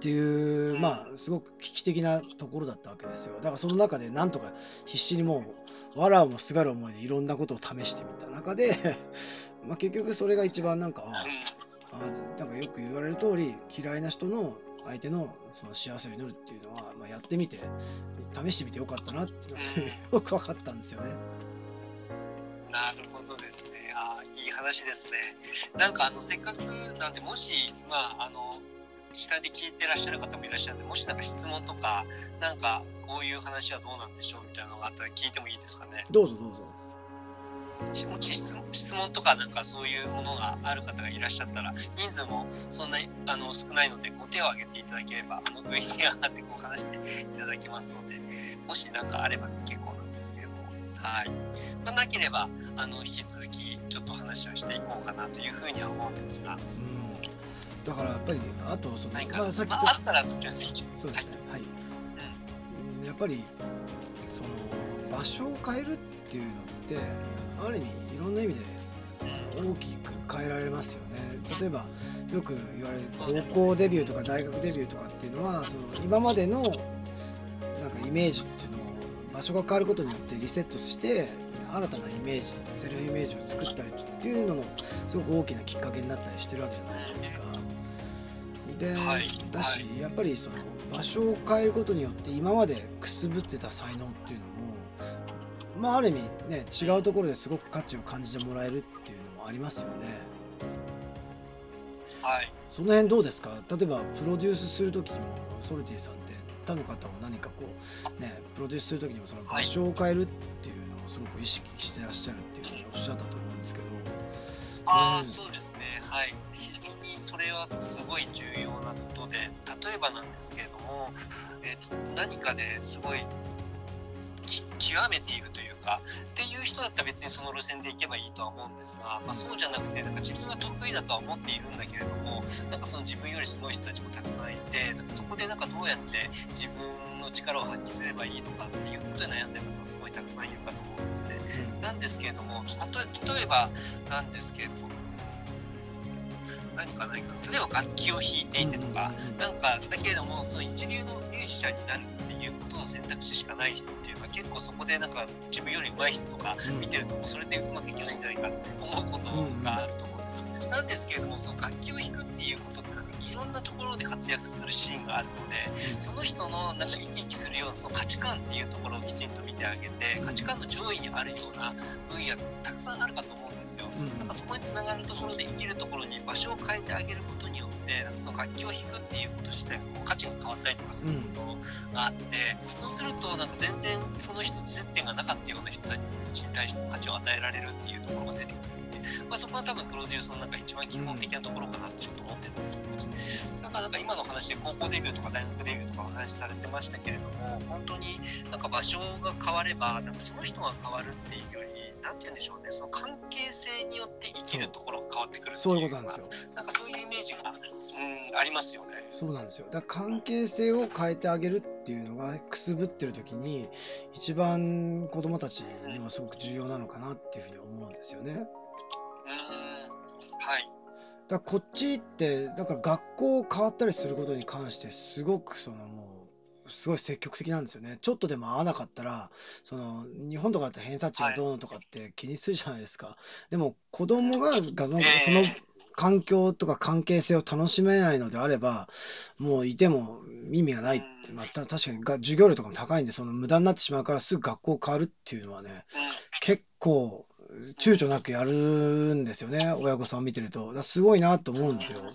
っていう、まあ、すごく危機的なところだったわけですよ。だからその中でなんとか必死にもう、わらをもすがる思いでいろんなことを試してみた中で、まあ結局それが一番なんか、ああなんかよく言われる通り、嫌いな人の相手のその幸せを祈るっていうのは、まあ、やってみて、試してみてよかったなっていうのが よく分かったんですよね。なるほどですね。あいい話ですね。なんかあのせっかくなんでもしまああの下で聞いてらっしゃる方もいらっしゃるんでもしなんか質問とかなんかこういう話はどうなんでしょうみたいなのがあったら聞いてもいいですかね。どうぞどうぞ。もし質問質問とかなんかそういうものがある方がいらっしゃったら人数もそんなにあの少ないのでこう手を挙げていただければあの上に上がってこう話していただきますのでもし何かあれば結構なんですけれどもはい、まあ、なければあの引き続きちょっと話をしていこうかなというふうには思うんですがうん、だからやっぱり、あとその、まあ、さっきまあ、あったらそっちのスイッチそうですね、はい。うん。やっぱり、その場所を変えるっていうのって、ある意味、いろんな意味で大きく変えられますよね。例えば、よく言われる高校デビューとか大学デビューとかっていうのは、その今までのなんかイメージっていうのを場所が変わることによってリセットして、新たなイメージ、セルフイメージを作ったりっていうのの、すごく大きなきっかけになったりしてるわけじゃないですか。で、はい。だし、はやっぱりその場所を変えることによって今までくすぶってた才能っていうのもまあある意味ね違うところですごく価値を感じてもらえるっていうのもありますよね。はい。その辺どうですか？例えばプロデュースするときにもソルティさんって他の方も何かこうねプロデュースするときにもその場所を変えるっていうのをすごく意識してらっしゃるっていうふうにおっしゃったと思うんですけどあそうですね。はい。非常にそれはすごい重要なことで、例えばなんですけれども、えーと何かですごい極めているというか、っていう人だったら別にその路線で行けばいいとは思うんですが、まあ、そうじゃなくて、なんか自分は得意だとは思っているんだけれども、なんかその自分よりすごい人たちもたくさんいて、なんかそこでなんかどうやって自分の力を発揮すればいいのかっていうことで悩んでる方がすごいたくさんいるかと思うんですね。なんですけれども、例えばなんですけれども、何かないかな、例えば楽器を弾いていてとか、なんかだけれども、その一流のミュージシャンになるっていうことの選択肢しかない人っていうのは、結構そこでなんか自分より上手い人とかうん見てると、もうそれでうまくいけないんじゃないかって思うことがあると思うんですよ。なんですけれども、その楽器を弾くっていうことって、なんかいろんなところで活躍するシーンがあるので、その人のなんか生き生きするようなその価値観っていうところをきちんと見てあげて、価値観の上位にあるような分野ってたくさんあるかと思うんですよ。うんなんかそこにつながるところで生きるところに場所を変えてあげることによって、なんかその楽器を弾くっていうこと自体こう価値が変わったりとかすることがあって、そうするとなんか全然その人と接点がなかったような人たちに対して価値を与えられるっていうところが出てくるんで、まあ、そこは多分プロデュースの中一番基本的なところかなってちょっと思ってると思うんです。だからなんか今の話で高校デビューとか大学デビューとかお話しされてましたけれども、本当になんか場所が変われば、なんかその人が変わるっていうより、なんて言うんでしょうね、その関係性によって生きるところが変わってくるっていうそういうことなんですよ。なんかそういうイメージが、うん、ありますよね。そうなんですよ。だから関係性を変えてあげるっていうのがくすぶってる時に一番子供たちにもすごく重要なのかなっていうふうに思うんですよね。うん、はい。だからこっちってだから学校変わったりすることに関してすごくそのもうすごい積極的なんですよね。ちょっとでも合わなかったらその日本とかだと偏差値がどうのとかって気にするじゃないですか。でも子供ががそのその環境とか関係性を楽しめないのであればもういても意味がないって、まあ、た確かにが授業料とかも高いんでその無駄になってしまうからすぐ学校変わるっていうのはねうん結構躊躇なくやるんですよね。親御さんを見てると。すごいなと思うんですよ。うんうん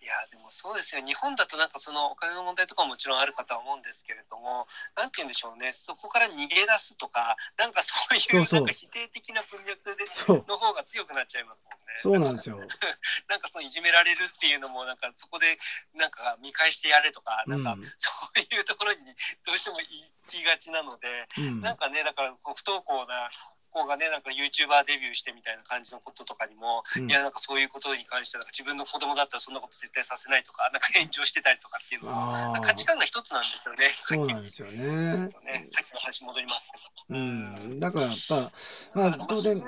いやでもそうですよ。日本だとなんかそのお金の問題とかももちろんあるかとは思うんですけれどもなんて言うんでしょうね。そこから逃げ出すとかなんかそういそうなんか否定的な文脈での方が強くなっちゃいますもんね。そうなんですよ。なんかそのいじめられるっていうのもなんかそこでなんか見返してやれとかなんかうんそういうところにどうしても行きがちなので、うん。なんかねだから不登校な子がねなんか YouTuber デビューしてみたいな感じのこととかにも、うんいやなんかそういうことに関してなんか自分の子供だったらそんなこと絶対させないとか なんか延長してたりとかっていうのもああ価値観が一つなんですよね。そうなんですよねねさっきの話戻りますけど。うん、だからやっぱ、まあ、当然、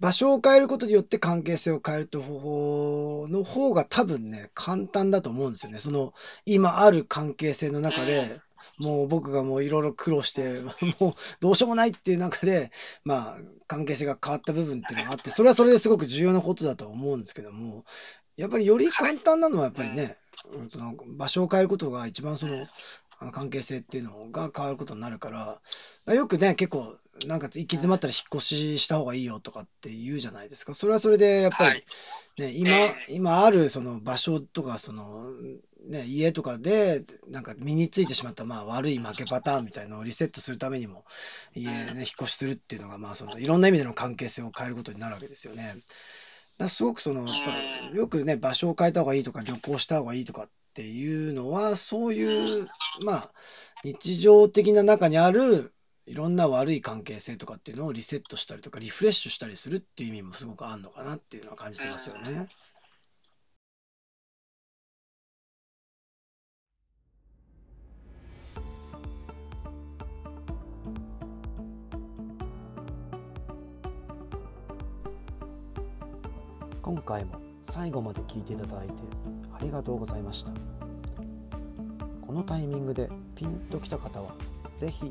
場所を変えることによって関係性を変えるって方法の方が多分ね、簡単だと思うんですよね。その、今ある関係性の中で、もう僕がもういろいろ苦労して、もうどうしようもないっていう中で、まあ、関係性が変わった部分っていうのがあって、それはそれですごく重要なことだと思うんですけども、やっぱりより簡単なのはやっぱりね、その場所を変えることが一番その関係性っていうのが変わることになるから、よくね、結構、なんか行き詰まったら引っ越しした方がいいよとかって言うじゃないですか。それはそれでやっぱり、ね、今、今あるその場所とか、その、ね、家とかで、なんか身についてしまったまあ悪い負けパターンみたいのをリセットするためにも、家、ね、引っ越しするっていうのが、まあその、いろんな意味での関係性を変えることになるわけですよね。だすごくその、よくね、場所を変えた方がいいとか、旅行した方がいいとかっていうのは、そういう、まあ、日常的な中にあるいろんな悪い関係性とかっていうのをリセットしたりとか、リフレッシュしたりするっていう意味もすごくあるのかなっていうのは感じてますよね。今回も最後まで聞いていただいてありがとうございましたこのタイミングでピンときた方は是非